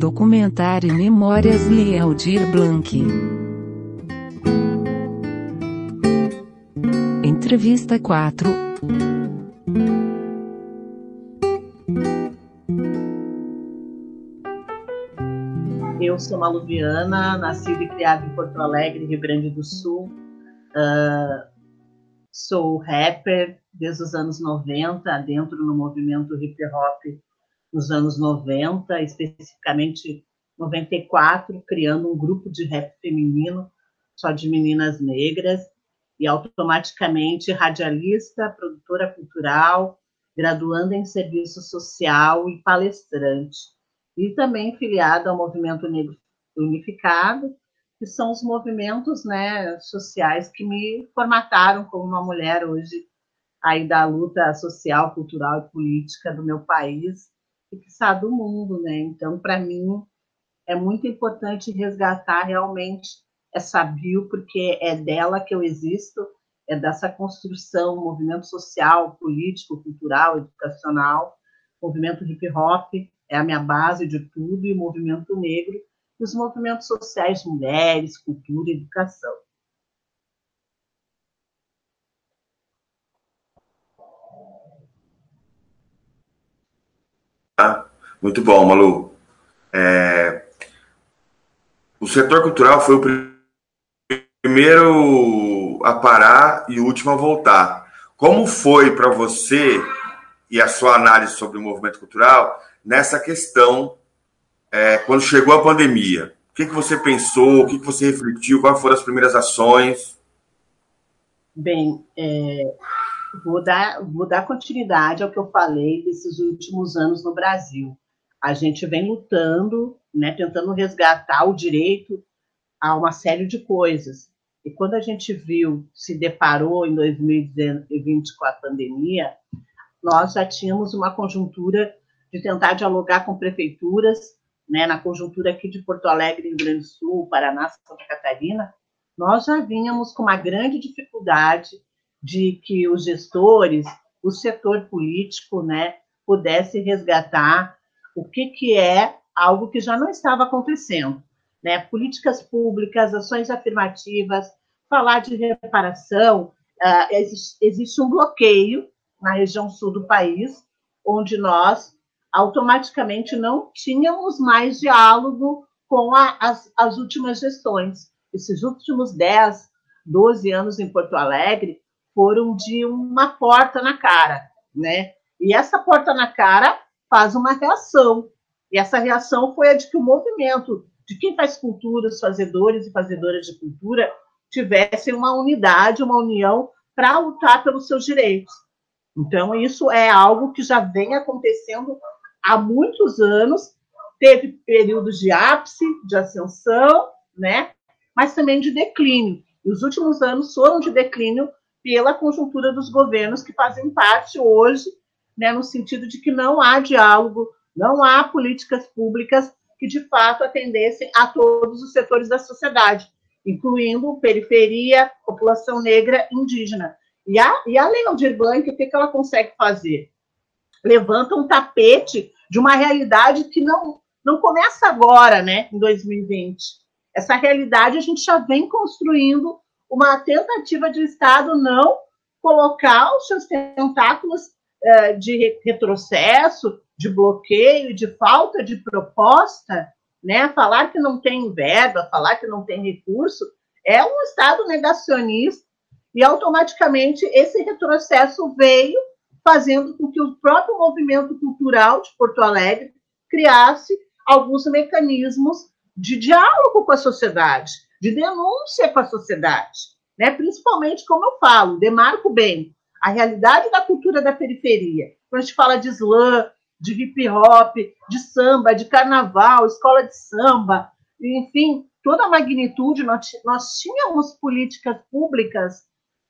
Documentário Memórias de Aldir Blanc. Entrevista 4 Eu sou Maluviana, nascida e criada em Porto Alegre, Rio Grande do Sul. Uh, sou rapper desde os anos 90, dentro no movimento hip hop nos anos 90, especificamente 94, criando um grupo de rap feminino só de meninas negras e automaticamente radialista, produtora cultural, graduanda em serviço social e palestrante. E também filiada ao Movimento Negro Unificado, que são os movimentos né, sociais que me formataram como uma mulher hoje aí da luta social, cultural e política do meu país sabe do mundo, né? Então, para mim, é muito importante resgatar realmente essa bio, porque é dela que eu existo, é dessa construção, movimento social, político, cultural, educacional, movimento hip hop é a minha base de tudo, e o movimento negro, e os movimentos sociais, mulheres, cultura educação. Muito bom, Malu. É... O setor cultural foi o primeiro a parar e o último a voltar. Como foi para você e a sua análise sobre o movimento cultural nessa questão é, quando chegou a pandemia? O que, que você pensou? O que, que você refletiu? Quais foram as primeiras ações? Bem, é, vou, dar, vou dar continuidade ao que eu falei desses últimos anos no Brasil a gente vem lutando, né, tentando resgatar o direito a uma série de coisas. E quando a gente viu, se deparou em 2020 com a pandemia, nós já tínhamos uma conjuntura de tentar dialogar com prefeituras, né, na conjuntura aqui de Porto Alegre, Rio Grande do Sul, Paraná, Santa Catarina, nós já vínhamos com uma grande dificuldade de que os gestores, o setor político, né, pudesse resgatar o que, que é algo que já não estava acontecendo. Né? Políticas públicas, ações afirmativas, falar de reparação. Uh, existe, existe um bloqueio na região sul do país, onde nós automaticamente não tínhamos mais diálogo com a, as, as últimas gestões. Esses últimos 10, 12 anos em Porto Alegre foram de uma porta na cara, né? E essa porta na cara faz uma reação. E essa reação foi a de que o movimento de quem faz cultura, os fazedores e fazedoras de cultura, tivessem uma unidade, uma união para lutar pelos seus direitos. Então, isso é algo que já vem acontecendo há muitos anos. Teve períodos de ápice, de ascensão, né? mas também de declínio. E os últimos anos foram de declínio pela conjuntura dos governos que fazem parte hoje né, no sentido de que não há diálogo, não há políticas públicas que de fato atendessem a todos os setores da sociedade, incluindo periferia, população negra, indígena. E a, e a Lei Aldir Blanc, o que, que ela consegue fazer? Levanta um tapete de uma realidade que não, não começa agora, né, em 2020. Essa realidade a gente já vem construindo uma tentativa de Estado não colocar os seus tentáculos é, de retrocesso, de bloqueio, de falta de proposta, né? Falar que não tem verba, falar que não tem recurso, é um Estado negacionista e automaticamente esse retrocesso veio fazendo com que o próprio movimento cultural de Porto Alegre criasse alguns mecanismos de diálogo com a sociedade, de denúncia com a sociedade, né? Principalmente, como eu falo, demarco bem a realidade da cultura da periferia. Quando a gente fala de slam, de hip hop, de samba, de carnaval, escola de samba, enfim, toda a magnitude, nós, tínhamos políticas públicas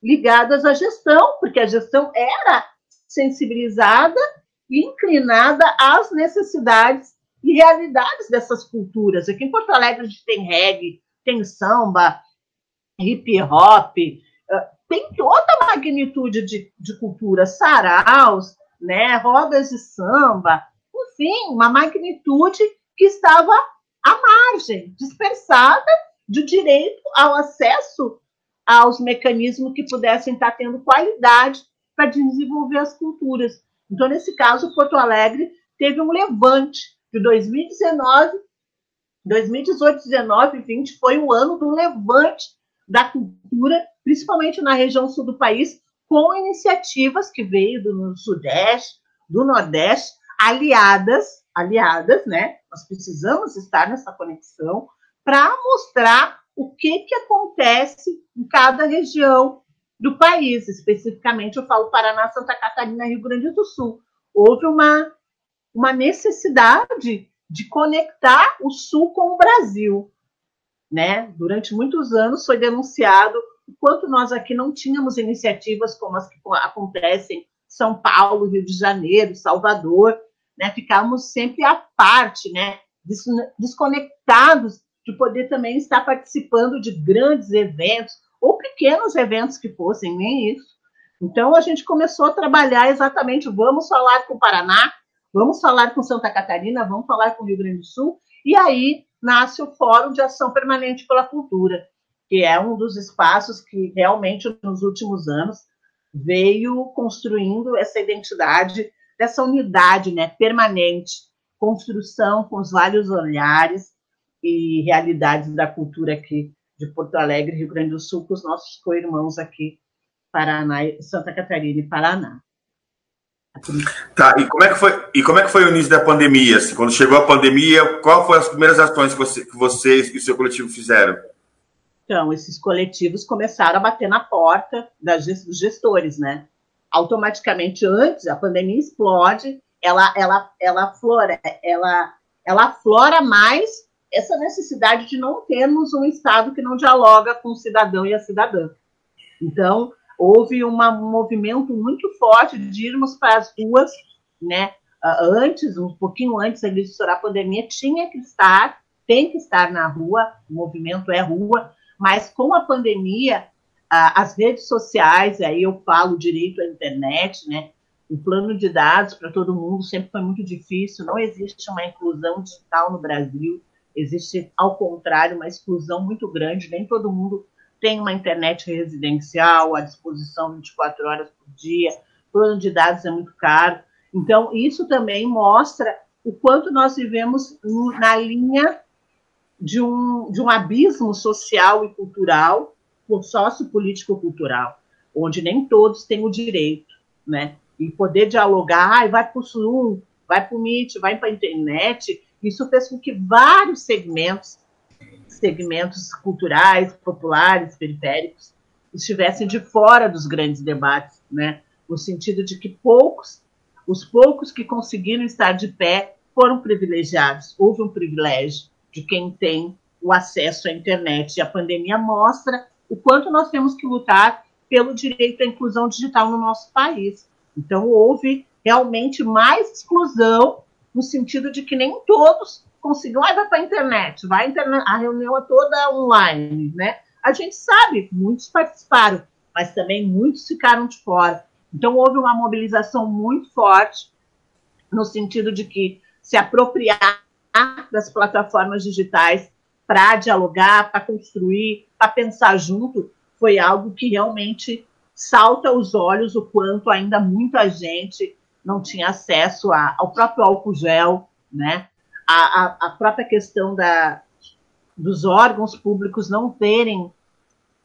ligadas à gestão, porque a gestão era sensibilizada e inclinada às necessidades e realidades dessas culturas. Aqui em Porto Alegre a gente tem reggae, tem samba, hip hop, tem toda a magnitude de, de cultura, saraus, né, rodas de samba, enfim, uma magnitude que estava à margem, dispersada de direito ao acesso aos mecanismos que pudessem estar tendo qualidade para desenvolver as culturas. Então, nesse caso, Porto Alegre teve um levante de 2019, 2018, 19 e 20 foi o ano do levante da cultura, principalmente na região sul do país, com iniciativas que veio do Sudeste, do Nordeste, aliadas, aliadas, né? Nós precisamos estar nessa conexão para mostrar o que, que acontece em cada região do país. Especificamente, eu falo Paraná, Santa Catarina, Rio Grande do Sul. Houve uma, uma necessidade de conectar o Sul com o Brasil. Né? Durante muitos anos foi denunciado o quanto nós aqui não tínhamos iniciativas como as que acontecem em São Paulo, Rio de Janeiro, Salvador, né? Ficávamos sempre à parte, né? Desconectados de poder também estar participando de grandes eventos ou pequenos eventos que fossem, nem isso. Então a gente começou a trabalhar exatamente, vamos falar com o Paraná, vamos falar com Santa Catarina, vamos falar com o Rio Grande do Sul, e aí nasce o Fórum de Ação Permanente pela Cultura, que é um dos espaços que realmente nos últimos anos veio construindo essa identidade dessa unidade, né, permanente, construção com os vários olhares e realidades da cultura aqui de Porto Alegre, Rio Grande do Sul, com os nossos co-irmãos aqui, Paraná, Santa Catarina e Paraná. Tá, e como é que foi, e como é que foi o início da pandemia? Assim, quando chegou a pandemia, qual foram as primeiras ações que, você, que vocês e o seu coletivo fizeram? Então, esses coletivos começaram a bater na porta das, dos gestores, né? Automaticamente, antes, a pandemia explode, ela, ela, ela flora, ela, ela flora mais essa necessidade de não termos um Estado que não dialoga com o cidadão e a cidadã. Então, houve um movimento muito forte de irmos para as ruas, né? Antes, um pouquinho antes de estourar a pandemia, tinha que estar, tem que estar na rua, o movimento é rua, mas com a pandemia, as redes sociais, aí eu falo direito à internet, né? O plano de dados para todo mundo sempre foi muito difícil, não existe uma inclusão digital no Brasil, existe, ao contrário, uma exclusão muito grande, nem todo mundo tem uma internet residencial à disposição 24 horas por dia, plano de dados é muito caro. Então, isso também mostra o quanto nós vivemos na linha de um, de um abismo social e cultural, sociopolítico-cultural, onde nem todos têm o direito, né? E poder dialogar, ah, vai para o Zoom, vai para o Meet, vai para a internet, isso fez com que vários segmentos segmentos culturais, populares, periféricos, estivessem de fora dos grandes debates, né? no sentido de que poucos, os poucos que conseguiram estar de pé foram privilegiados. Houve um privilégio de quem tem o acesso à internet. E a pandemia mostra o quanto nós temos que lutar pelo direito à inclusão digital no nosso país. Então, houve realmente mais exclusão, no sentido de que nem todos conseguiu, ah, vai para a internet, vai internet, a reunião é toda online, né? A gente sabe, muitos participaram, mas também muitos ficaram de fora. Então houve uma mobilização muito forte no sentido de que se apropriar das plataformas digitais para dialogar, para construir, para pensar junto, foi algo que realmente salta aos olhos o quanto ainda muita gente não tinha acesso a, ao próprio álcool gel, né? A, a, própria questão da, dos órgãos públicos não terem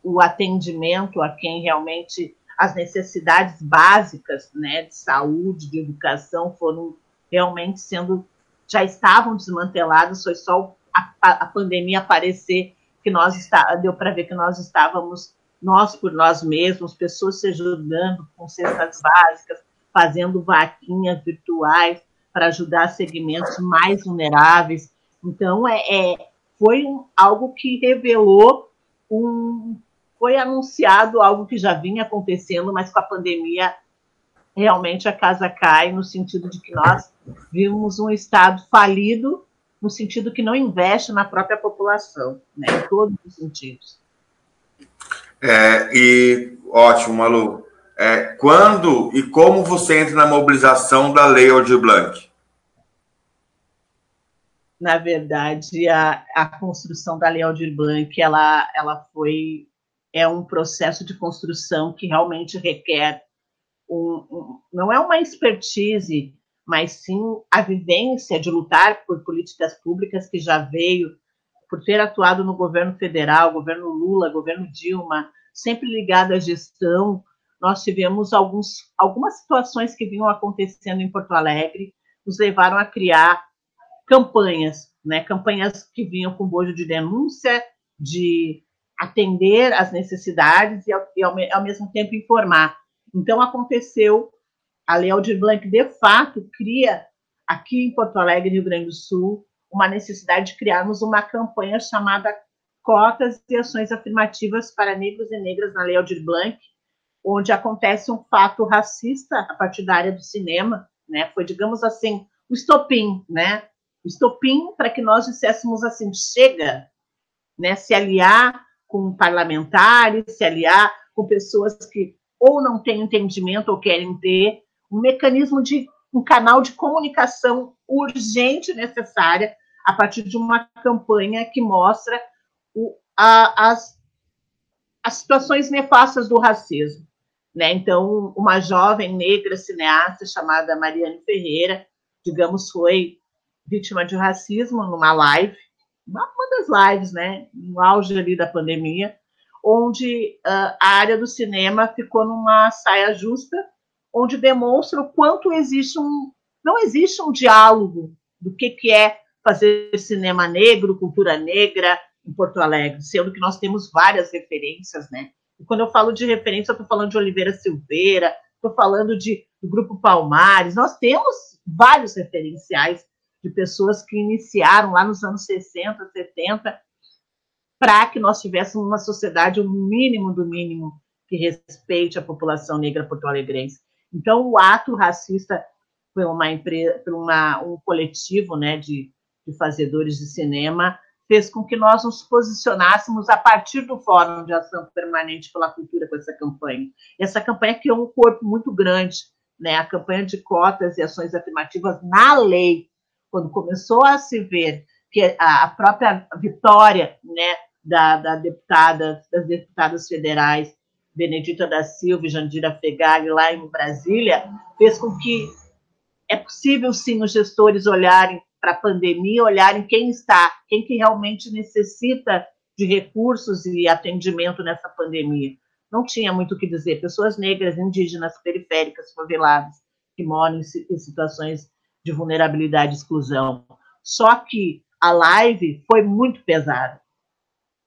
o atendimento a quem realmente as necessidades básicas né, de saúde, de educação foram realmente sendo, já estavam desmanteladas, foi só a, a pandemia aparecer que nós está, deu para ver que nós estávamos, nós por nós mesmos, pessoas se ajudando com cestas básicas, fazendo vaquinhas virtuais, para ajudar segmentos mais vulneráveis. Então, é, é foi um, algo que revelou um. Foi anunciado algo que já vinha acontecendo, mas com a pandemia realmente a casa cai, no sentido de que nós vimos um Estado falido, no sentido que não investe na própria população, né, em todos os sentidos. É, e ótimo, Malu. É, quando e como você entra na mobilização da Lei Aldir Blanc? na verdade, a, a construção da Lei Aldir Blanc, ela, ela foi, é um processo de construção que realmente requer, um, um, não é uma expertise, mas sim a vivência de lutar por políticas públicas que já veio por ter atuado no governo federal, governo Lula, governo Dilma, sempre ligado à gestão, nós tivemos alguns, algumas situações que vinham acontecendo em Porto Alegre, nos levaram a criar campanhas, né? campanhas que vinham com bojo de denúncia, de atender às necessidades e, ao, e ao, ao mesmo tempo informar. Então, aconteceu, a Lei Aldir Blanc, de fato, cria, aqui em Porto Alegre, Rio Grande do Sul, uma necessidade de criarmos uma campanha chamada Cotas e Ações Afirmativas para Negros e Negras na Lei Aldir Blanc, onde acontece um fato racista a partir da área do cinema, né? Foi, digamos assim, o estopim, né? O estopim para que nós disséssemos assim, chega, né? Se aliar com parlamentares, se aliar com pessoas que ou não têm entendimento ou querem ter um mecanismo de um canal de comunicação urgente necessária a partir de uma campanha que mostra o, a, as, as situações nefastas do racismo. Né? Então, uma jovem negra cineasta chamada Mariane Ferreira, digamos, foi vítima de racismo numa live, uma, das lives, né, no auge ali da pandemia, onde uh, a área do cinema ficou numa saia justa, onde demonstra o quanto existe um não existe um diálogo do que, que é fazer cinema negro, cultura negra em Porto Alegre, sendo que nós temos várias referências, né? E quando eu falo de referência, eu estou falando de Oliveira Silveira, estou falando de, do Grupo Palmares, nós temos vários referenciais de pessoas que iniciaram lá nos anos 60, 70, para que nós tivéssemos uma sociedade, o um mínimo do mínimo, que respeite a população negra porto-alegrense. Então, o ato racista foi uma empresa, uma, um coletivo né, de de fazedores de cinema, fez com que nós nos posicionássemos a partir do Fórum de Ação Permanente pela Cultura com essa campanha. Essa campanha criou um corpo muito grande, né? a campanha de cotas e ações afirmativas na lei, quando começou a se ver que a própria vitória né, da, da deputada, das deputadas federais, Benedita da Silva e Jandira Fegali, lá em Brasília, fez com que é possível, sim, os gestores olharem para a pandemia, olharem quem está, quem que realmente necessita de recursos e atendimento nessa pandemia. Não tinha muito o que dizer. Pessoas negras, indígenas, periféricas, faveladas, que moram em situações de vulnerabilidade e exclusão. Só que a live foi muito pesada.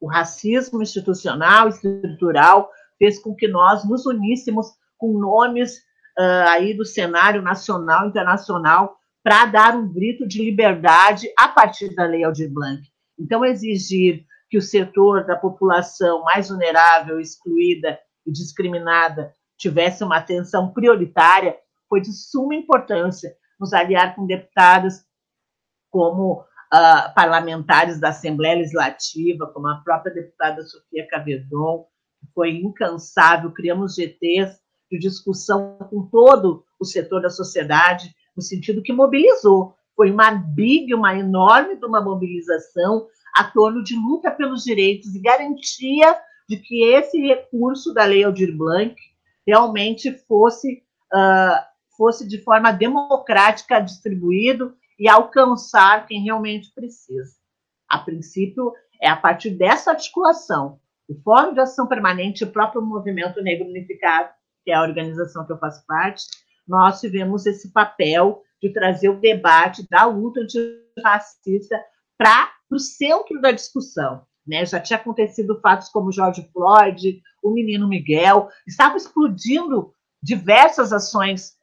O racismo institucional, estrutural, fez com que nós nos uníssemos com nomes uh, aí do cenário nacional, internacional, para dar um grito de liberdade a partir da Lei Aldir Blanc. Então, exigir que o setor da população mais vulnerável, excluída e discriminada tivesse uma atenção prioritária foi de suma importância. Nos aliar com deputados como uh, parlamentares da Assembleia Legislativa, como a própria deputada Sofia Cavedon, que foi incansável, criamos GTs de discussão com todo o setor da sociedade, no sentido que mobilizou. Foi uma big, uma enorme de uma mobilização a torno de luta pelos direitos e garantia de que esse recurso da Lei Aldir Blanc realmente fosse, uh, fosse de forma democrática distribuído e alcançar quem realmente precisa. A princípio, é a partir dessa articulação, o Fórum de Ação Permanente e o próprio Movimento Negro Unificado, que é a organização que eu faço parte, nós tivemos esse papel de trazer o debate da luta antirracista para o centro da discussão. Né? Já tinha acontecido fatos como George Floyd, o menino Miguel, estavam explodindo diversas ações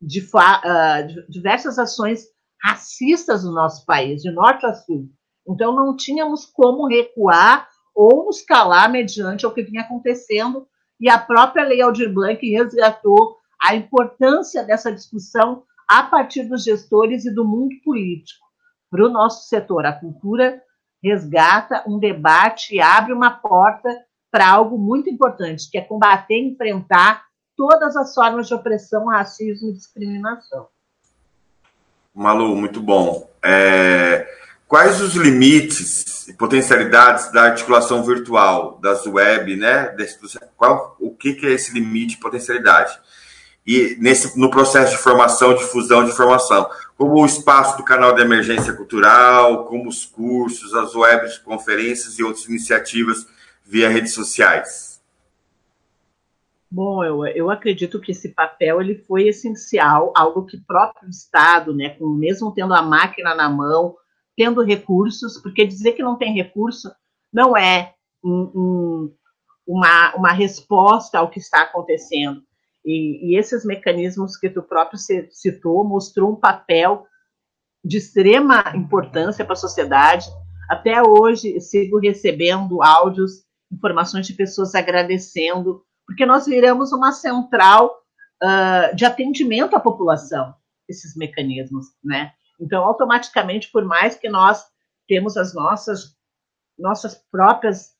de, uh, diversas ações racistas no nosso país, de norte a sul. Então não tínhamos como recuar ou nos calar mediante o que vinha acontecendo e a própria Lei Aldir Blanc resgatou a importância dessa discussão a partir dos gestores e do mundo político. Para o nosso setor, a cultura resgata um debate e abre uma porta para algo muito importante, que é combater e enfrentar todas as formas de opressão, racismo e discriminação. Malu, muito bom. É, quais os limites e potencialidades da articulação virtual, das web, né? Qual, o que, que é esse limite e potencialidade? E nesse, no processo de formação, difusão de informação, como o espaço do canal de emergência cultural, como os cursos, as webs de conferências e outras iniciativas via redes sociais. Bom, eu, eu acredito que esse papel ele foi essencial, algo que o próprio Estado, né, com, mesmo tendo a máquina na mão, tendo recursos, porque dizer que não tem recurso não é um, um, uma, uma resposta ao que está acontecendo. E, e, esses mecanismos que tu próprio citou mostrou um papel de extrema importância para a sociedade. Até hoje sigo recebendo áudios, informações de pessoas agradecendo, porque nós viramos uma central uh, de atendimento à população, esses mecanismos, né? Então, automaticamente, por mais que nós temos as nossas nossas próprias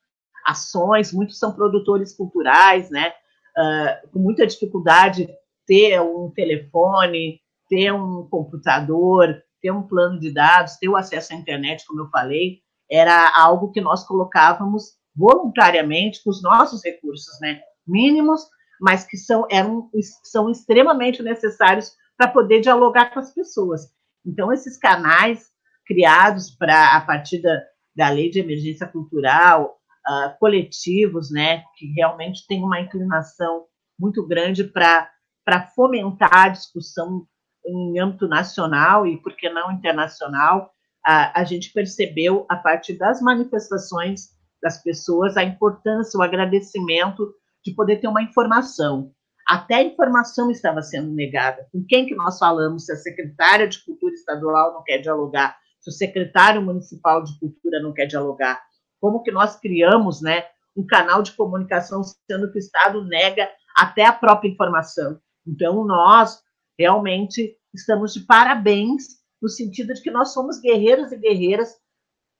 ações, muitos são produtores culturais, né? Uh, com muita dificuldade ter um telefone, ter um computador, ter um plano de dados, ter o acesso à internet, como eu falei, era algo que nós colocávamos voluntariamente com os nossos recursos, né? Mínimos, mas que são, eram, são extremamente necessários para poder dialogar com as pessoas. Então, esses canais criados para a partir da, da lei de emergência cultural, uh, coletivos, né, que realmente tem uma inclinação muito grande para fomentar a discussão em âmbito nacional e, por que não, internacional, a, a gente percebeu, a partir das manifestações das pessoas, a importância, o agradecimento de poder ter uma informação. Até a informação estava sendo negada. Com quem que nós falamos? Se a secretária de Cultura Estadual não quer dialogar, se o secretário municipal de Cultura não quer dialogar, como que nós criamos, né, um canal de comunicação, sendo que o Estado nega até a própria informação. Então, nós realmente estamos de parabéns no sentido de que nós somos guerreiros e guerreiras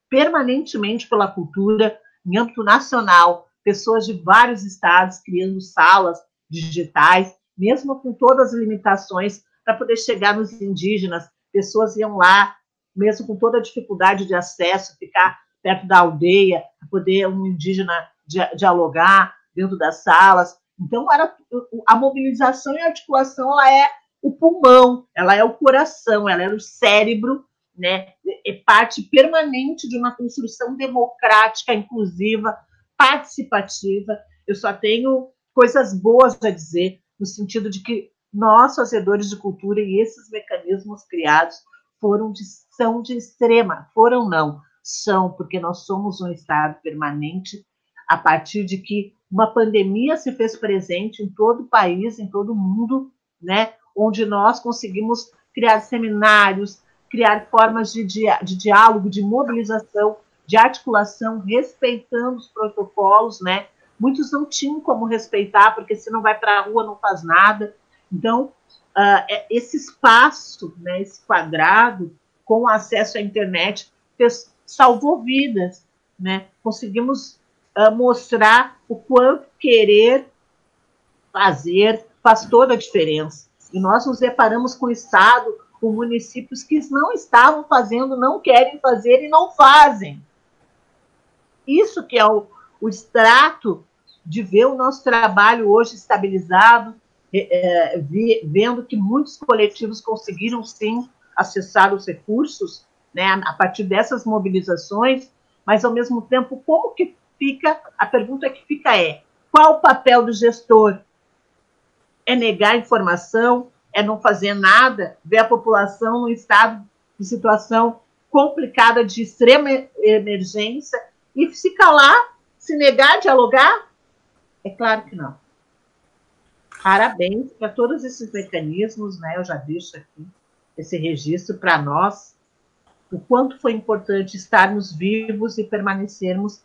permanentemente pela cultura, em âmbito nacional, pessoas de vários estados criando salas digitais, mesmo com todas as limitações, para poder chegar nos indígenas. Pessoas iam lá, mesmo com toda a dificuldade de acesso, ficar perto da aldeia, para poder um indígena dialogar dentro das salas. Então, era, a mobilização e a articulação ela é o pulmão, ela é o coração, ela é o cérebro, né? é parte permanente de uma construção democrática, inclusiva, participativa. Eu só tenho coisas boas a dizer, no sentido de que nós, fazedores de cultura, e esses mecanismos criados foram de, são de extrema, foram não, são, porque nós somos um Estado permanente a partir de que uma pandemia se fez presente em todo o país, em todo o mundo, né, onde nós conseguimos criar seminários, criar formas de, de, de diálogo, de mobilização, de articulação, respeitando os protocolos, né, Muitos não tinham como respeitar, porque se não vai para a rua não faz nada. Então, uh, esse espaço, né, esse quadrado, com acesso à internet, fez, salvou vidas. Né? Conseguimos uh, mostrar o quanto querer fazer faz toda a diferença. E nós nos deparamos com o Estado, com municípios que não estavam fazendo, não querem fazer e não fazem. Isso que é o, o extrato de ver o nosso trabalho hoje estabilizado, é, é vendo que muitos coletivos conseguiram sim acessar os recursos, né, a partir dessas mobilizações, mas ao mesmo tempo como que fica? A pergunta que fica é: qual o papel do gestor? É negar informação? É não fazer nada? Ver a população num estado de situação complicada de extrema emergência e se calar, se negar a dialogar? É claro que não. Parabéns para todos esses mecanismos, né? Eu já deixo aqui esse registro para nós, o quanto foi importante estarmos vivos e permanecermos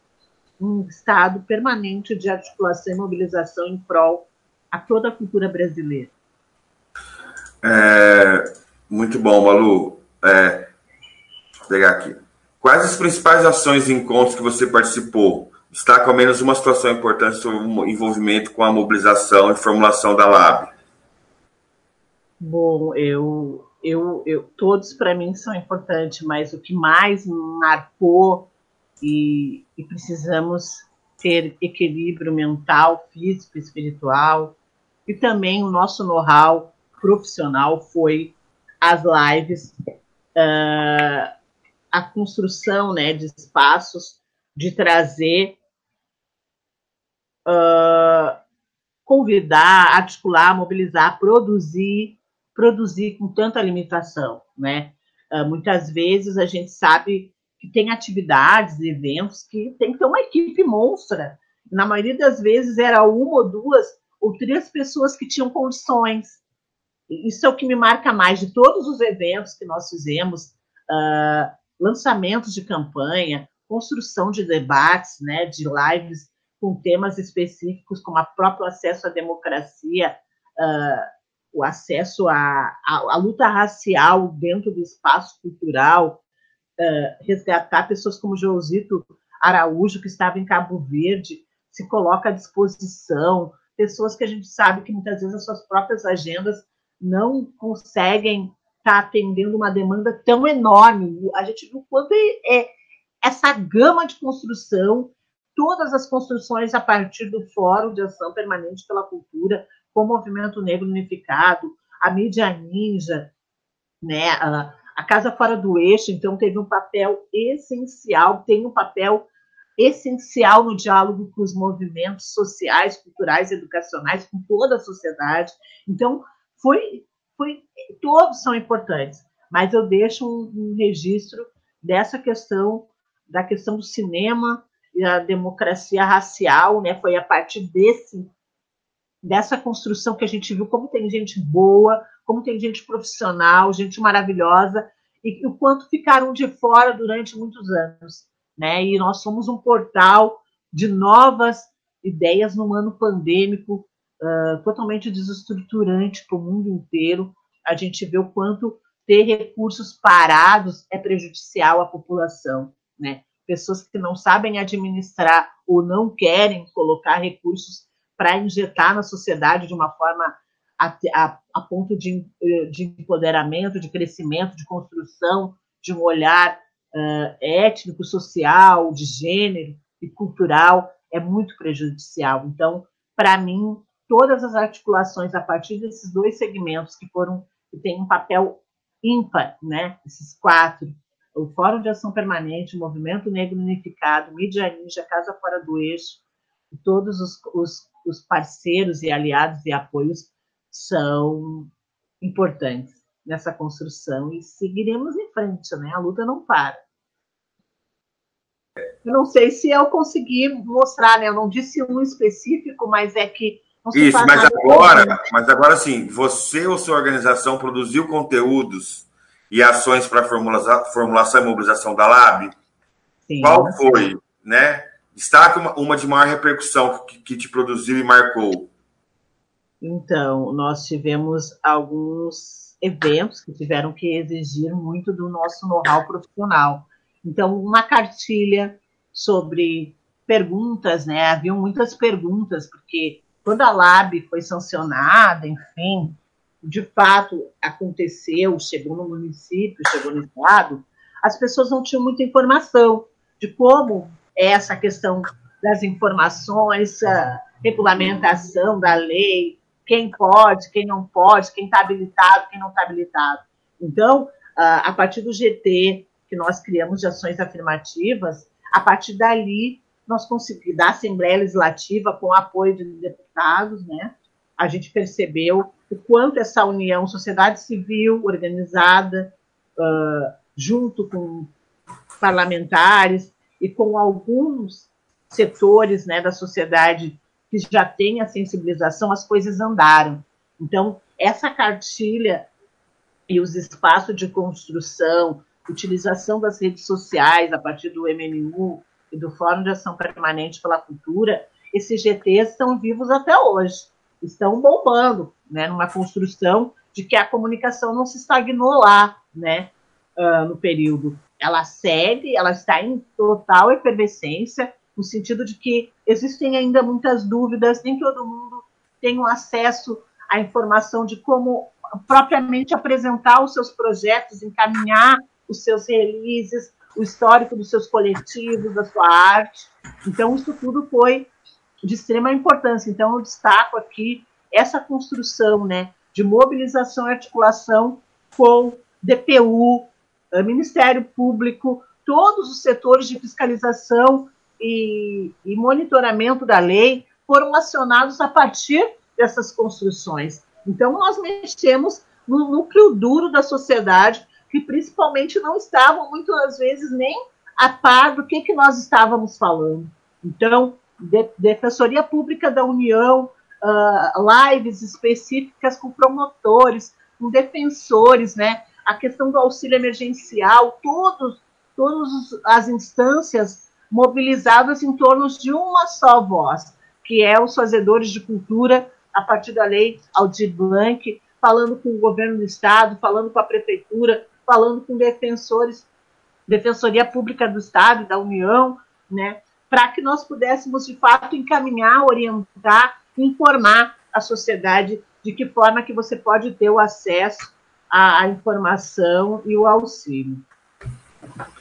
um estado permanente de articulação e mobilização em prol a toda a cultura brasileira. É, muito bom, Malu. É, vou pegar aqui. Quais as principais ações e encontros que você participou? destaca ao menos uma situação importante sobre o envolvimento com a mobilização e formulação da LAB. Bom, eu, eu, eu todos para mim são importantes, mas o que mais marcou e, e precisamos ter equilíbrio mental, físico, espiritual e também o nosso know-how profissional foi as lives, uh, a construção né, de espaços, de trazer, uh, convidar, articular, mobilizar, produzir, produzir com tanta limitação, né? Uh, muitas vezes a gente sabe que tem atividades, eventos que tem que ter uma equipe monstra. Na maioria das vezes era uma ou duas ou três pessoas que tinham condições. Isso é o que me marca mais de todos os eventos que nós fizemos, uh, lançamentos de campanha, construção de debates, né, de lives com temas específicos, como o próprio acesso à democracia, uh, o acesso à, à, à, luta racial dentro do espaço cultural, uh, resgatar pessoas como Josito Araújo, que estava em Cabo Verde, se coloca à disposição, pessoas que a gente sabe que muitas vezes as suas próprias agendas não conseguem estar tá atendendo uma demanda tão enorme. A gente viu quanto é, é essa gama de construção, todas as construções a partir do Fórum de Ação Permanente pela Cultura, com o Movimento Negro Unificado, a mídia ninja, né, a, a Casa Fora do Eixo, então, teve um papel essencial, tem um papel essencial no diálogo com os movimentos sociais, culturais, educacionais, com toda a sociedade. Então, foi, foi todos são importantes, mas eu deixo um, um registro dessa questão da questão do cinema e a democracia racial, né? Foi a partir desse dessa construção que a gente viu como tem gente boa, como tem gente profissional, gente maravilhosa e o quanto ficaram de fora durante muitos anos né? E nós somos um portal de novas ideias no ano pandêmico, uh, totalmente desestruturante para o mundo inteiro. A gente vê o quanto ter recursos parados é prejudicial à população, né? Pessoas que não sabem administrar ou não querem colocar recursos para injetar na sociedade de uma forma a, a, a ponto de, de empoderamento, de crescimento, de construção, de um olhar uh, étnico, social, de gênero e cultural é muito prejudicial. Então, para mim, todas as articulações a partir desses dois segmentos que foram que têm um papel ímpar, né? Esses quatro, o Fórum de Ação Permanente, o Movimento Negro Unificado, Mídia Ninja, Casa Fora do Eixo, todos os, os, os parceiros e aliados e apoios são importantes nessa construção e seguiremos em frente, né? A luta não para. Eu não sei se eu consegui mostrar, né? Eu não disse um específico, mas é que. Isso, mas agora, mas agora sim, você ou sua organização produziu conteúdos e ações para formulação e mobilização da Lab? Sim, Qual foi, sim. né? Destaque uma, uma, de maior repercussão que, que te produziu e marcou. Então, nós tivemos alguns eventos que tiveram que exigir muito do nosso know-how profissional. Então, uma cartilha sobre perguntas, né? Haviam muitas perguntas, porque quando a Lab foi sancionada, enfim, de fato aconteceu, chegou no município, chegou no estado, as pessoas não tinham muita informação de como essa questão das informações, a regulamentação da lei, quem pode, quem não pode, quem está habilitado, quem não está habilitado. Então, a partir do GT, que nós criamos de ações afirmativas, a partir dali nós conseguimos, da Assembleia Legislativa, com o apoio de deputados, né, a gente percebeu o quanto essa união, sociedade civil organizada, uh, junto com parlamentares e com alguns setores né, da sociedade que já tem a sensibilização, as coisas andaram. Então, essa cartilha e os espaços de construção, utilização das redes sociais a partir do MNU e do Fórum de Ação Permanente pela Cultura, esses GTs estão vivos até hoje, estão bombando, né, numa construção de que a comunicação não se estagnou lá, né, uh, no período. Ela segue, ela está em total efervescência, no sentido de que existem ainda muitas dúvidas, nem todo mundo tem o acesso à informação de como propriamente apresentar os seus projetos, encaminhar os seus releases, o histórico dos seus coletivos, da sua arte. Então, isso tudo foi de extrema importância. Então, eu destaco aqui essa construção né, de mobilização e articulação com DPU, Ministério Público, todos os setores de fiscalização e, e monitoramento da lei foram acionados a partir dessas construções. Então, nós mexemos no núcleo duro da sociedade, que principalmente não estavam, muitas vezes, nem a par do que, que nós estávamos falando. Então, de, Defensoria Pública da União, uh, lives específicas com promotores, com defensores, né? A questão do auxílio emergencial, todos, todas as instâncias mobilizadas em torno de uma só voz, que é os fazedores de cultura, a partir da lei Aldir Blanc, falando com o governo do estado, falando com a prefeitura, falando com defensores, Defensoria Pública do Estado da União, né, para que nós pudéssemos, de fato, encaminhar, orientar, informar a sociedade de que forma que você pode ter o acesso à, à informação e o auxílio.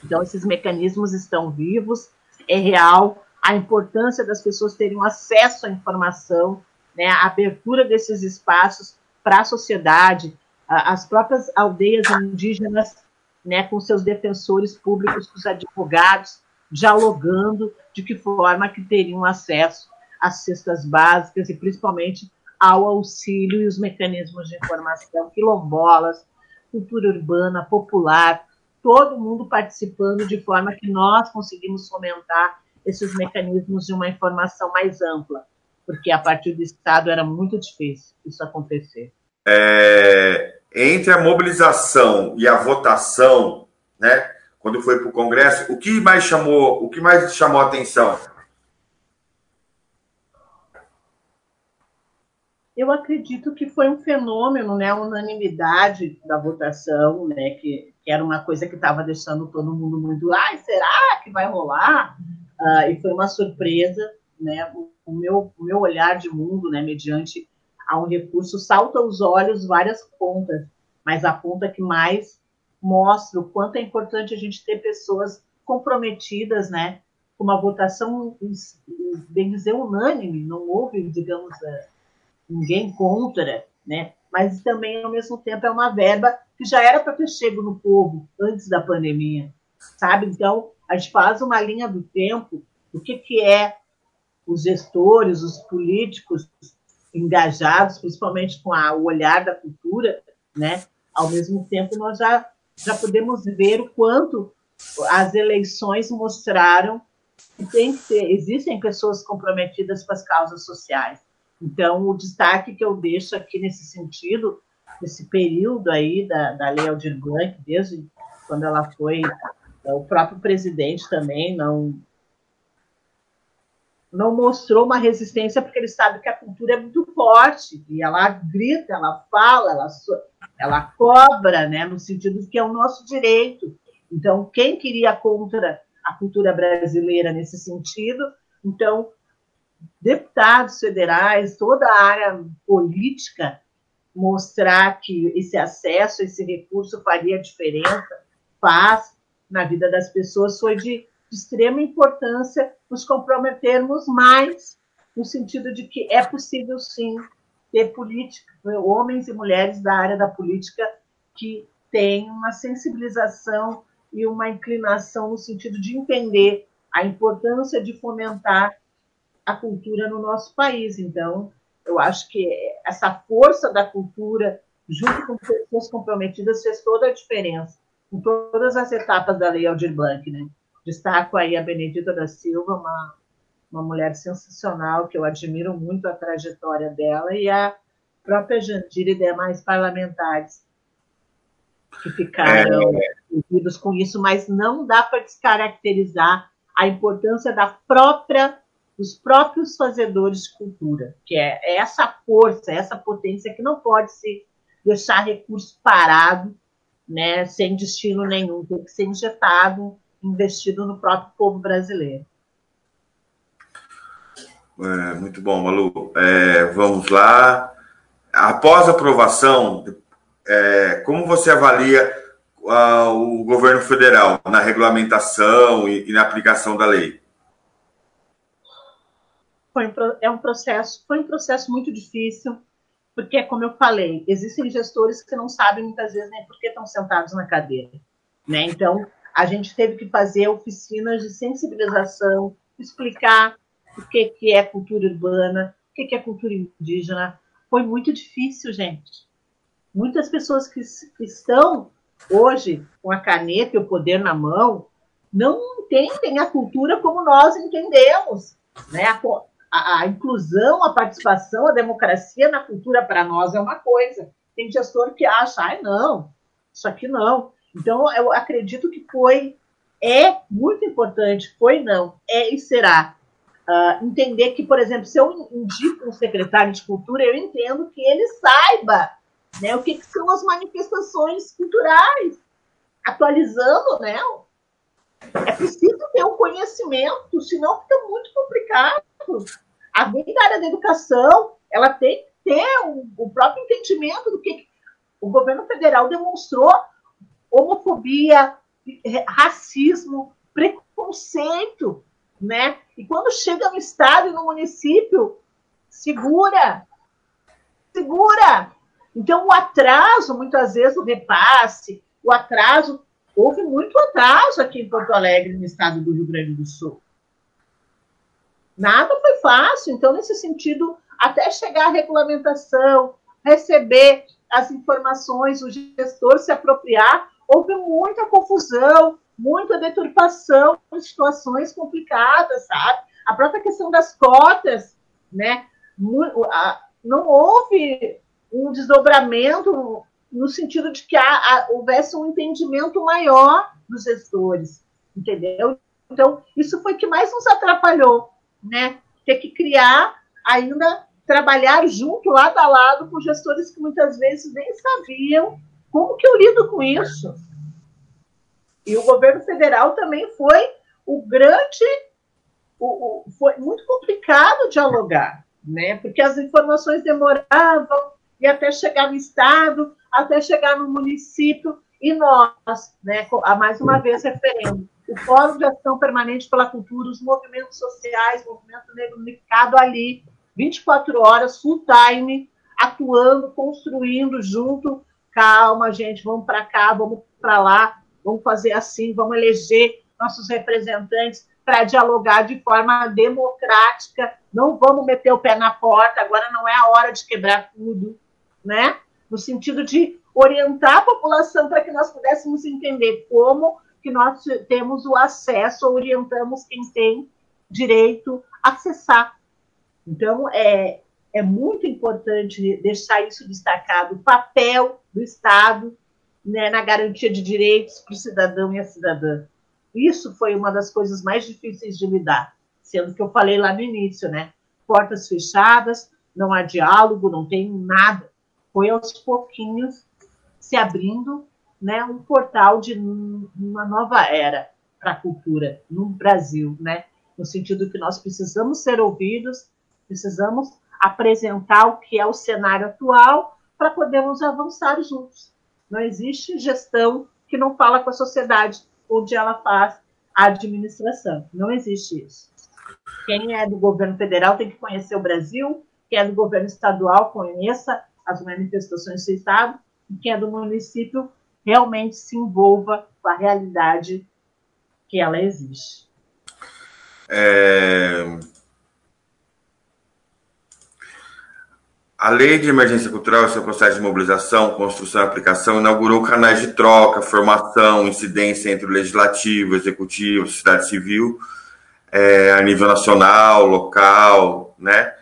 Então, esses mecanismos estão vivos, é real, a importância das pessoas terem acesso à informação, né, a abertura desses espaços para a sociedade, as próprias aldeias indígenas, né, com seus defensores públicos, com os advogados, dialogando de que forma que teriam acesso às cestas básicas e principalmente ao auxílio e os mecanismos de informação, quilombolas, cultura urbana, popular, todo mundo participando de forma que nós conseguimos fomentar esses mecanismos de uma informação mais ampla, porque a partir do Estado era muito difícil isso acontecer. É, entre a mobilização e a votação, né, quando foi para o Congresso, o que mais chamou, o que mais chamou a atenção? Eu acredito que foi um fenômeno, né, a unanimidade da votação, né, que, que era uma coisa que estava deixando todo mundo muito, ai, será que vai rolar? Uh, e foi uma surpresa, né, o, o, meu, o meu olhar de mundo, né, mediante a um recurso, salta aos olhos várias pontas, mas a ponta que mais mostra o quanto é importante a gente ter pessoas comprometidas, né, com uma votação, bem dizer, unânime, não houve, digamos, é, ninguém contra, né, mas também, ao mesmo tempo, é uma verba que já era para ter chego no povo antes da pandemia, sabe? Então, a gente faz uma linha do tempo, o que, que é os gestores, os políticos engajados, principalmente com o olhar da cultura, né? Ao mesmo tempo, nós já, já podemos ver o quanto as eleições mostraram que, que ter, existem pessoas comprometidas com as causas sociais. Então, o destaque que eu deixo aqui nesse sentido, nesse período aí da, da Lei Aldir Blanc, desde quando ela foi, o próprio presidente também não não mostrou uma resistência porque ele sabe que a cultura é muito forte e ela grita, ela fala, ela, ela cobra, né, no sentido que é o nosso direito. Então, quem queria contra a cultura brasileira nesse sentido? Então, deputados federais, toda a área política mostrar que esse acesso, esse recurso faria diferença, faz na vida das pessoas, foi de de extrema importância nos comprometermos mais no sentido de que é possível sim ter política, homens e mulheres da área da política que têm uma sensibilização e uma inclinação no sentido de entender a importância de fomentar a cultura no nosso país. Então, eu acho que essa força da cultura, junto com pessoas comprometidas, fez toda a diferença em todas as etapas da Lei Aldir Blanc, né? Destaco aí a Benedita da Silva, uma, uma mulher sensacional, que eu admiro muito a trajetória dela, e a própria Jandira e demais parlamentares que ficaram é... envolvidos com isso, mas não dá para descaracterizar a importância da própria dos próprios fazedores de cultura, que é essa força, essa potência que não pode se deixar recurso parado, né, sem destino nenhum, tem que ser injetado investido no próprio povo brasileiro. É, muito bom, Malu. É, vamos lá. Após a aprovação, é, como você avalia uh, o governo federal na regulamentação e, e, na aplicação da lei? Foi um, é um processo, foi um processo muito difícil, porque, como eu falei, existem gestores que não sabem muitas vezes nem por que estão sentados na cadeira. Né? Então, a gente teve que fazer oficinas de sensibilização, explicar o que, que é cultura urbana, o que, que é cultura indígena. Foi muito difícil, gente. Muitas pessoas que, que estão hoje com a caneta e o poder na mão não entendem a cultura como nós entendemos. Né? A, a, inclusão, a participação, a democracia na cultura para nós é uma coisa. Tem gestor que acha, ai, não, isso aqui não. Então, eu acredito que foi, é muito importante, foi não, é e será. Uh, entender que, por exemplo, se eu indico um secretário de cultura, eu entendo que ele saiba né, o que, que são as manifestações culturais, atualizando, né? É preciso ter um conhecimento, senão fica muito complicado. A da área da educação, ela tem que ter o próprio entendimento do que o governo federal demonstrou homofobia, racismo, preconceito, né? E quando chega no estado e no município, segura, segura. Então, o atraso, muitas vezes, o repasse, o atraso, houve muito atraso aqui em Porto Alegre, no estado do Rio Grande do Sul. Nada foi fácil. Então, nesse sentido, até chegar à regulamentação, receber as informações, o gestor se apropriar, houve muita confusão, muita deturpação situações complicadas, sabe? A própria questão das cotas, né? Não houve um desdobramento no sentido de que houvesse um entendimento maior dos gestores, entendeu? Então, isso foi que mais nos atrapalhou, né? Ter que criar ainda, trabalhar junto, lado a lado, com gestores que muitas vezes nem sabiam como que eu lido com isso? E o governo federal também foi o grande. O, o, foi muito complicado dialogar, né? porque as informações demoravam e até chegar no Estado, até chegar no município, e nós, né, mais uma vez referendo, o Fórum de Ação Permanente pela Cultura, os movimentos sociais, o movimento negro unificado ali, 24 horas, full time, atuando, construindo junto. Calma, gente, vamos para cá, vamos para lá, vamos fazer assim, vamos eleger nossos representantes para dialogar de forma democrática, não vamos meter o pé na porta, agora não é a hora de quebrar tudo, né? No sentido de orientar a população para que nós pudéssemos entender como que nós temos o acesso, orientamos quem tem direito a acessar. Então, é, é muito importante deixar isso destacado, o papel do Estado né, na garantia de direitos para o cidadão e a cidadã. Isso foi uma das coisas mais difíceis de lidar, sendo que eu falei lá no início, né? Portas fechadas, não há diálogo, não tem nada. Foi aos pouquinhos se abrindo né, um portal de uma nova era para a cultura no Brasil, né? No sentido que nós precisamos ser ouvidos, precisamos apresentar o que é o cenário atual para podermos avançar juntos. Não existe gestão que não fala com a sociedade onde ela faz a administração. Não existe isso. Quem é do governo federal tem que conhecer o Brasil, quem é do governo estadual conheça as manifestações do estado, e quem é do município realmente se envolva com a realidade que ela existe. É, A Lei de Emergência Cultural e seu processo de mobilização, construção e aplicação inaugurou canais de troca, formação, incidência entre o legislativo, executivo, sociedade civil, é, a nível nacional, local, né?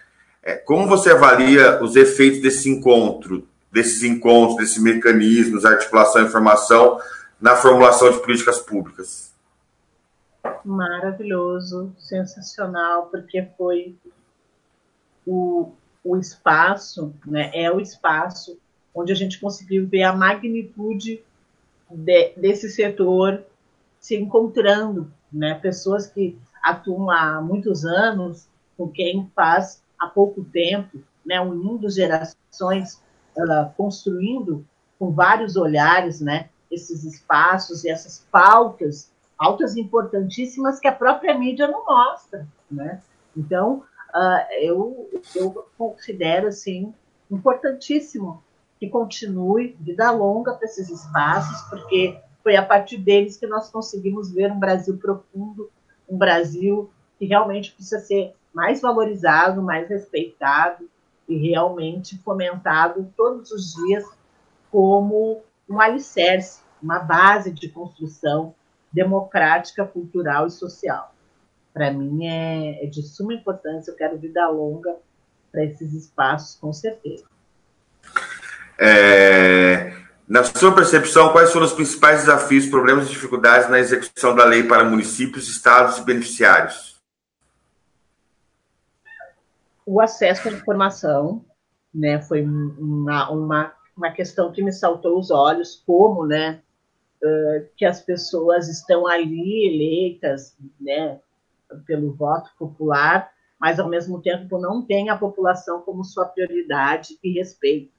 É, como você avalia os efeitos desse encontro, desses encontros, desses mecanismos, articulação e informação na formulação de políticas públicas? Maravilhoso, sensacional, porque foi o, o espaço, né, é o espaço onde a gente conseguiu ver a magnitude de, desse setor se encontrando, né, pessoas que atuam há muitos anos, com quem faz há pouco tempo, né, unindo gerações, construindo com vários olhares, né, esses espaços e essas pautas, pautas importantíssimas que a própria mídia não mostra, né? Então, uh, eu, eu considero, assim, importantíssimo que continue vida longa para esses espaços, porque foi a partir deles que nós conseguimos ver um Brasil profundo, um Brasil que realmente precisa ser mais valorizado, mais respeitado e realmente fomentado todos os dias como um alicerce, uma base de construção democrática, cultural e social. Para mim é, é de suma importância, eu quero vida longa para esses espaços, com certeza. É, na sua percepção, quais foram os principais desafios, problemas e dificuldades na execução da lei para municípios, estados e beneficiários? O acesso à informação, né, foi uma, uma, uma questão que me saltou os olhos, como, né, uh, que as pessoas estão ali eleitas, né, pelo voto popular, mas ao mesmo tempo não tem a população como sua prioridade e respeito.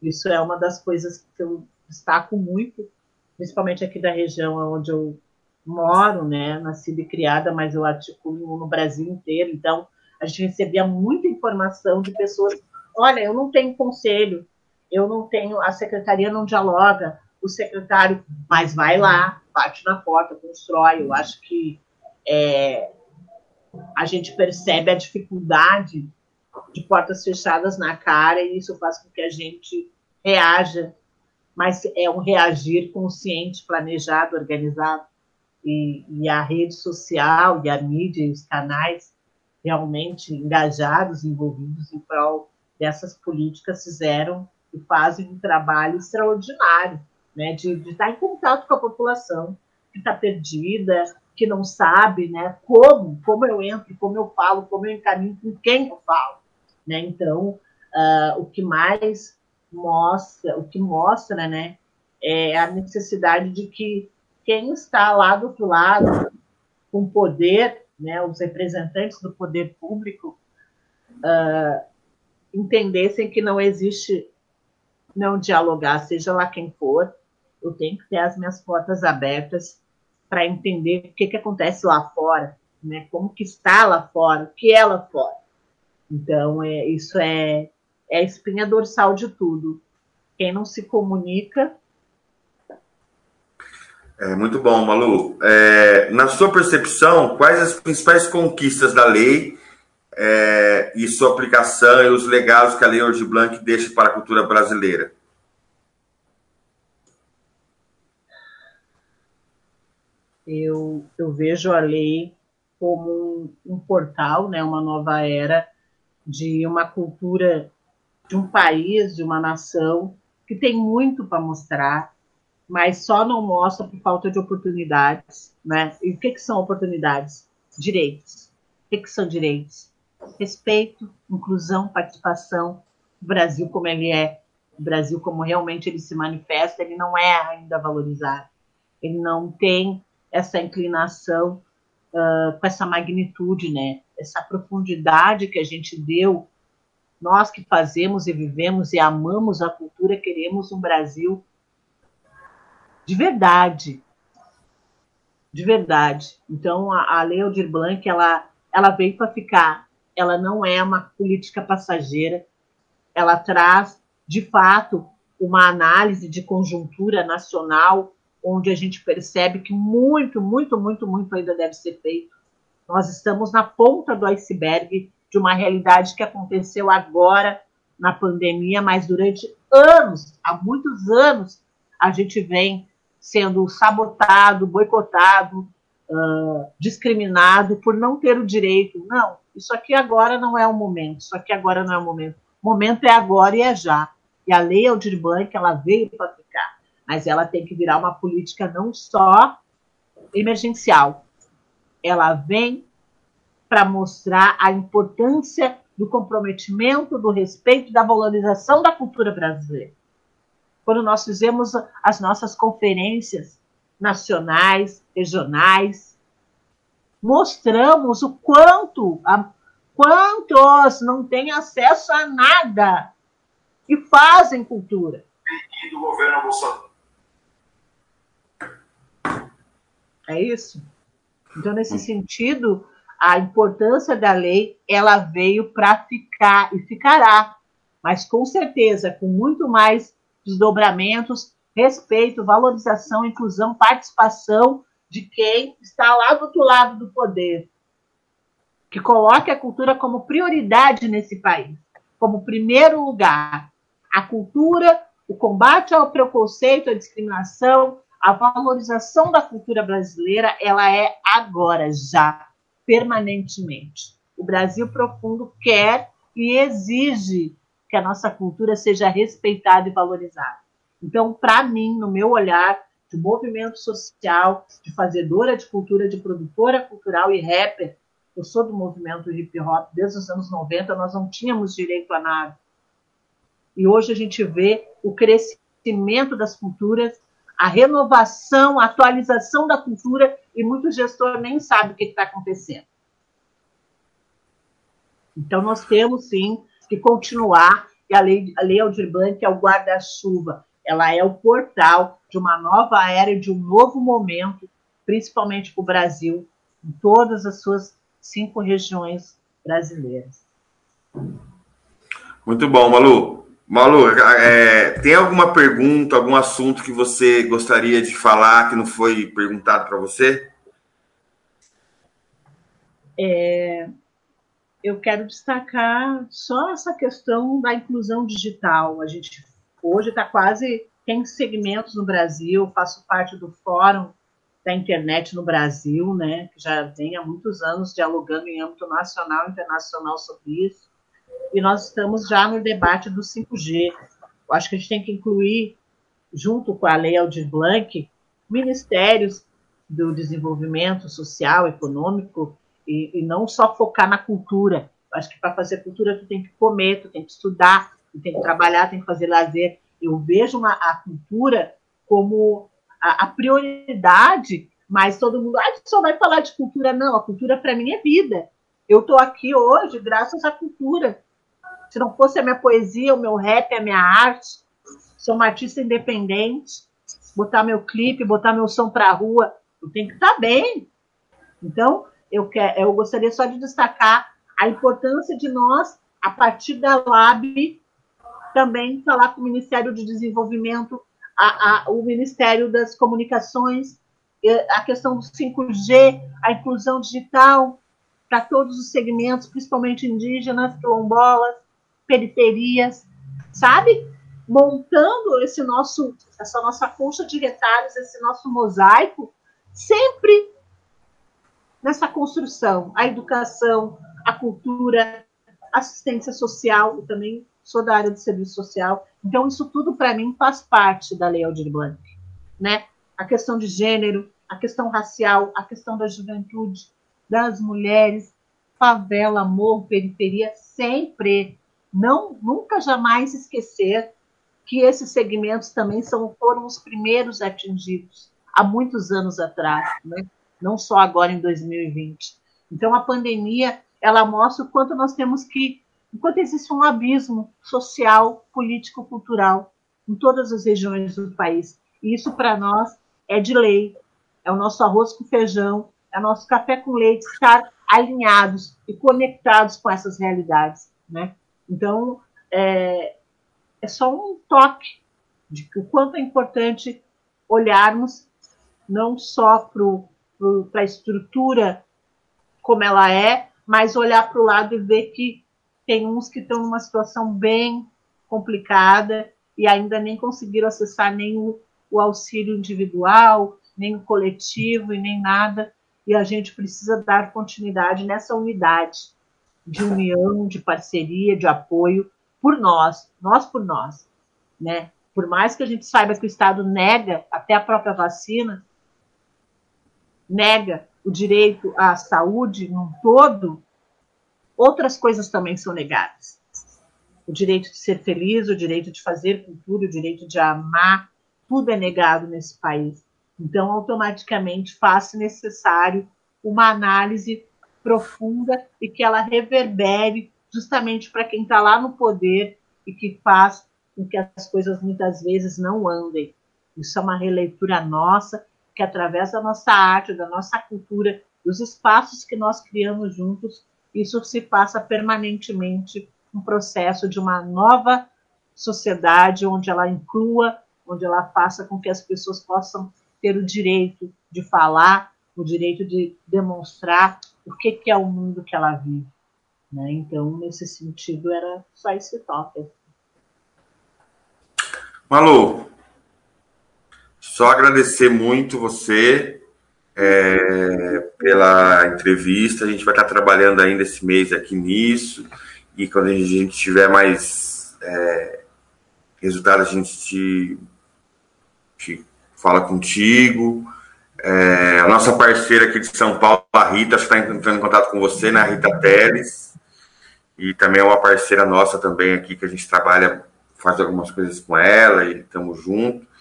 Isso é uma das coisas que eu destaco muito, principalmente aqui da região onde eu moro, né, nascida e criada, mas eu articulo no Brasil inteiro. Então, a gente recebia muita informação de pessoas. Olha, eu não tenho conselho, eu não tenho, a secretaria não dialoga, o secretário, mas vai lá, bate na porta, constrói. Eu acho que é, a gente percebe a dificuldade de portas fechadas na cara e isso faz com que a gente reaja, mas é um reagir consciente, planejado, organizado. E, e a rede social e a mídia e os canais realmente engajados, envolvidos em prol dessas políticas fizeram e fazem um trabalho extraordinário, né, de, de estar em contato com a população que está perdida, que não sabe, né, como, como eu entro, como eu falo, como eu encaminho, com quem eu falo, né? Então, uh, o que mais mostra, o que mostra, né, é a necessidade de que quem está lá do outro lado, com poder, né, os representantes do poder público, uh, entendessem que não existe não dialogar, seja lá quem for, eu tenho que ter as minhas portas abertas para entender o que, que acontece lá fora, né? Como que está lá fora, o que é lá fora. Então, é, isso é, é a espinha dorsal de tudo. Quem não se comunica. É muito bom, Malu. É, na sua percepção, quais as principais conquistas da lei é, e sua aplicação e os legados que a Lei Ordi Blanc deixa para a cultura brasileira? Eu, eu vejo a lei como um, um portal, né, uma nova era de uma cultura de um país, de uma nação que tem muito para mostrar, mas só não mostra por falta de oportunidades, né? E o que, que são oportunidades? Direitos. O que, que são direitos? Respeito, inclusão, participação. O Brasil como ele é, o Brasil como realmente ele se manifesta, ele não é ainda valorizado. Ele não tem essa inclinação uh, com essa magnitude, né? Essa profundidade que a gente deu. Nós que fazemos e vivemos e amamos a cultura, queremos um Brasil de verdade. De verdade. Então, a, a Lei Aldir Blanc, ela, ela veio para ficar. Ela não é uma política passageira. Ela traz, de fato, uma análise de conjuntura nacional onde a gente percebe que muito, muito, muito, muito ainda deve ser feito. Nós estamos na ponta do iceberg de uma realidade que aconteceu agora na pandemia, mas durante anos, há muitos anos, a gente vem sendo sabotado, boicotado, uh, discriminado por não ter o direito. Não, isso aqui agora não é o momento, isso aqui agora não é o momento. O momento é agora e é já. E a lei Aldir Blanc, ela veio para ficar mas ela tem que virar uma política não só emergencial. Ela vem para mostrar a importância do comprometimento, do respeito, da valorização da cultura brasileira. Quando nós fizemos as nossas conferências nacionais, regionais, mostramos o quanto, a, quantos não têm acesso a nada e fazem cultura e do governo Bolsonaro. É isso. Então, nesse hum. sentido, a importância da lei ela veio para ficar e ficará, mas com certeza com muito mais desdobramentos, respeito, valorização, inclusão, participação de quem está lá do outro lado do poder, que coloque a cultura como prioridade nesse país, como primeiro lugar. A cultura, o combate ao preconceito, à discriminação, a valorização da cultura brasileira, ela é agora, já, permanentemente. O Brasil profundo quer e exige que a nossa cultura seja respeitada e valorizada. Então, para mim, no meu olhar de movimento social, de fazedora de cultura, de produtora cultural e rapper, eu sou do movimento hip hop desde os anos 90, nós não tínhamos direito a nada. E hoje a gente vê o crescimento das culturas, a renovação, a atualização da cultura, e muito gestor nem sabe o que está acontecendo. Então, nós temos sim que continuar, e a lei, a lei Aldir Blanc é o guarda-chuva, ela é o portal de uma nova era, de um novo momento, principalmente para o Brasil, em todas as suas cinco regiões brasileiras. Muito bom, Malu. Malu, é, tem alguma pergunta, algum assunto que você gostaria de falar que não foi perguntado para você? É, eu quero destacar só essa questão da inclusão digital. A gente hoje está quase tem segmentos no Brasil, faço parte do Fórum da Internet no Brasil, né, que já vem há muitos anos dialogando em âmbito nacional e internacional sobre isso, e nós estamos já no debate do 5G. Eu acho que a gente tem que incluir, junto com a Lei Aldir Blanc, ministérios do desenvolvimento social, econômico, e, e não só focar na cultura. Acho que para fazer cultura tu tem que comer, tu tem que estudar, tu tem que trabalhar, tem que fazer lazer. Eu vejo uma, a cultura como a, a prioridade, mas todo mundo, ah, só vai falar de cultura. Não, a cultura para mim é vida. Eu estou aqui hoje graças à cultura. Se não fosse a minha poesia, o meu rap, a minha arte, sou uma artista independente, botar meu clipe, botar meu som para a rua, eu tenho que estar tá bem. Então, eu, quer, eu gostaria só de destacar a importância de nós, a partir da LAB, também falar com o Ministério de Desenvolvimento, a, a, o Ministério das Comunicações, a questão do 5G, a inclusão digital para todos os segmentos, principalmente indígenas, quilombolas, periferias, sabe? Montando esse nosso, essa nossa concha de retalhos, esse nosso mosaico, sempre nessa construção, a educação, a cultura, assistência social, eu também sou da área de serviço social, então isso tudo para mim faz parte da Lei Aldir Blanc, né? A questão de gênero, a questão racial, a questão da juventude, das mulheres, favela, morro, periferia, sempre, não, nunca jamais esquecer que esses segmentos também são, foram os primeiros atingidos há muitos anos atrás, né? Não só agora em 2020. Então a pandemia ela mostra o quanto nós temos que enquanto existe um abismo social, político, cultural em todas as regiões do país. E isso, para nós, é de lei. É o nosso arroz com feijão, é o nosso café com leite, estar alinhados e conectados com essas realidades. Né? Então, é, é só um toque de o quanto é importante olharmos não só para a estrutura como ela é, mas olhar para o lado e ver que tem uns que estão numa situação bem complicada e ainda nem conseguiram acessar nem o, o auxílio individual, nem o coletivo e nem nada. E a gente precisa dar continuidade nessa unidade de união, de parceria, de apoio por nós, nós por nós, né? Por mais que a gente saiba que o Estado nega até a própria vacina, nega o direito à saúde num todo, outras coisas também são negadas. O direito de ser feliz, o direito de fazer cultura, o direito de amar, tudo é negado nesse país. Então, automaticamente, faz-se necessário uma análise profunda e que ela reverbere justamente para quem está lá no poder e que faz com que as coisas muitas vezes não andem. Isso é uma releitura nossa, que através da nossa arte, da nossa cultura, dos espaços que nós criamos juntos, isso se passa permanentemente um processo de uma nova sociedade onde ela inclua, onde ela faça com que as pessoas possam ter o direito de falar, o direito de demonstrar o que, que é o mundo que ela vive. Né? Então, nesse sentido, era só esse toque. Malu, só agradecer muito você é, pela entrevista. A gente vai estar trabalhando ainda esse mês aqui nisso. E quando a gente tiver mais é, resultado, a gente te, te fala contigo. É, a nossa parceira aqui de São Paulo, a Rita, está entrando em contato com você, né? A Rita Teles. E também é uma parceira nossa também aqui, que a gente trabalha, faz algumas coisas com ela e estamos juntos.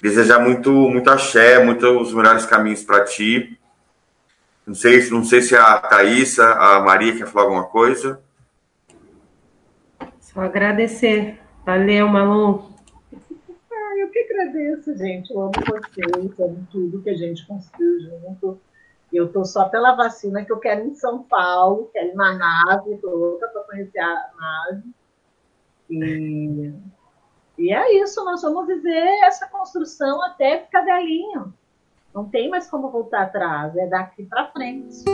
Desejar muito, muito axé, muitos melhores caminhos para ti. Não sei, não sei se a Thaisa, a Maria quer falar alguma coisa. Só agradecer. Valeu, Malu. Ah, eu que agradeço, gente. Eu amo vocês, amo tudo que a gente construiu junto. Eu tô só pela vacina que eu quero em São Paulo, quero ir na nave, tô louca para conhecer a nave. E, e é isso, nós vamos viver essa construção até ficar velhinho. Não tem mais como voltar atrás, é daqui para frente.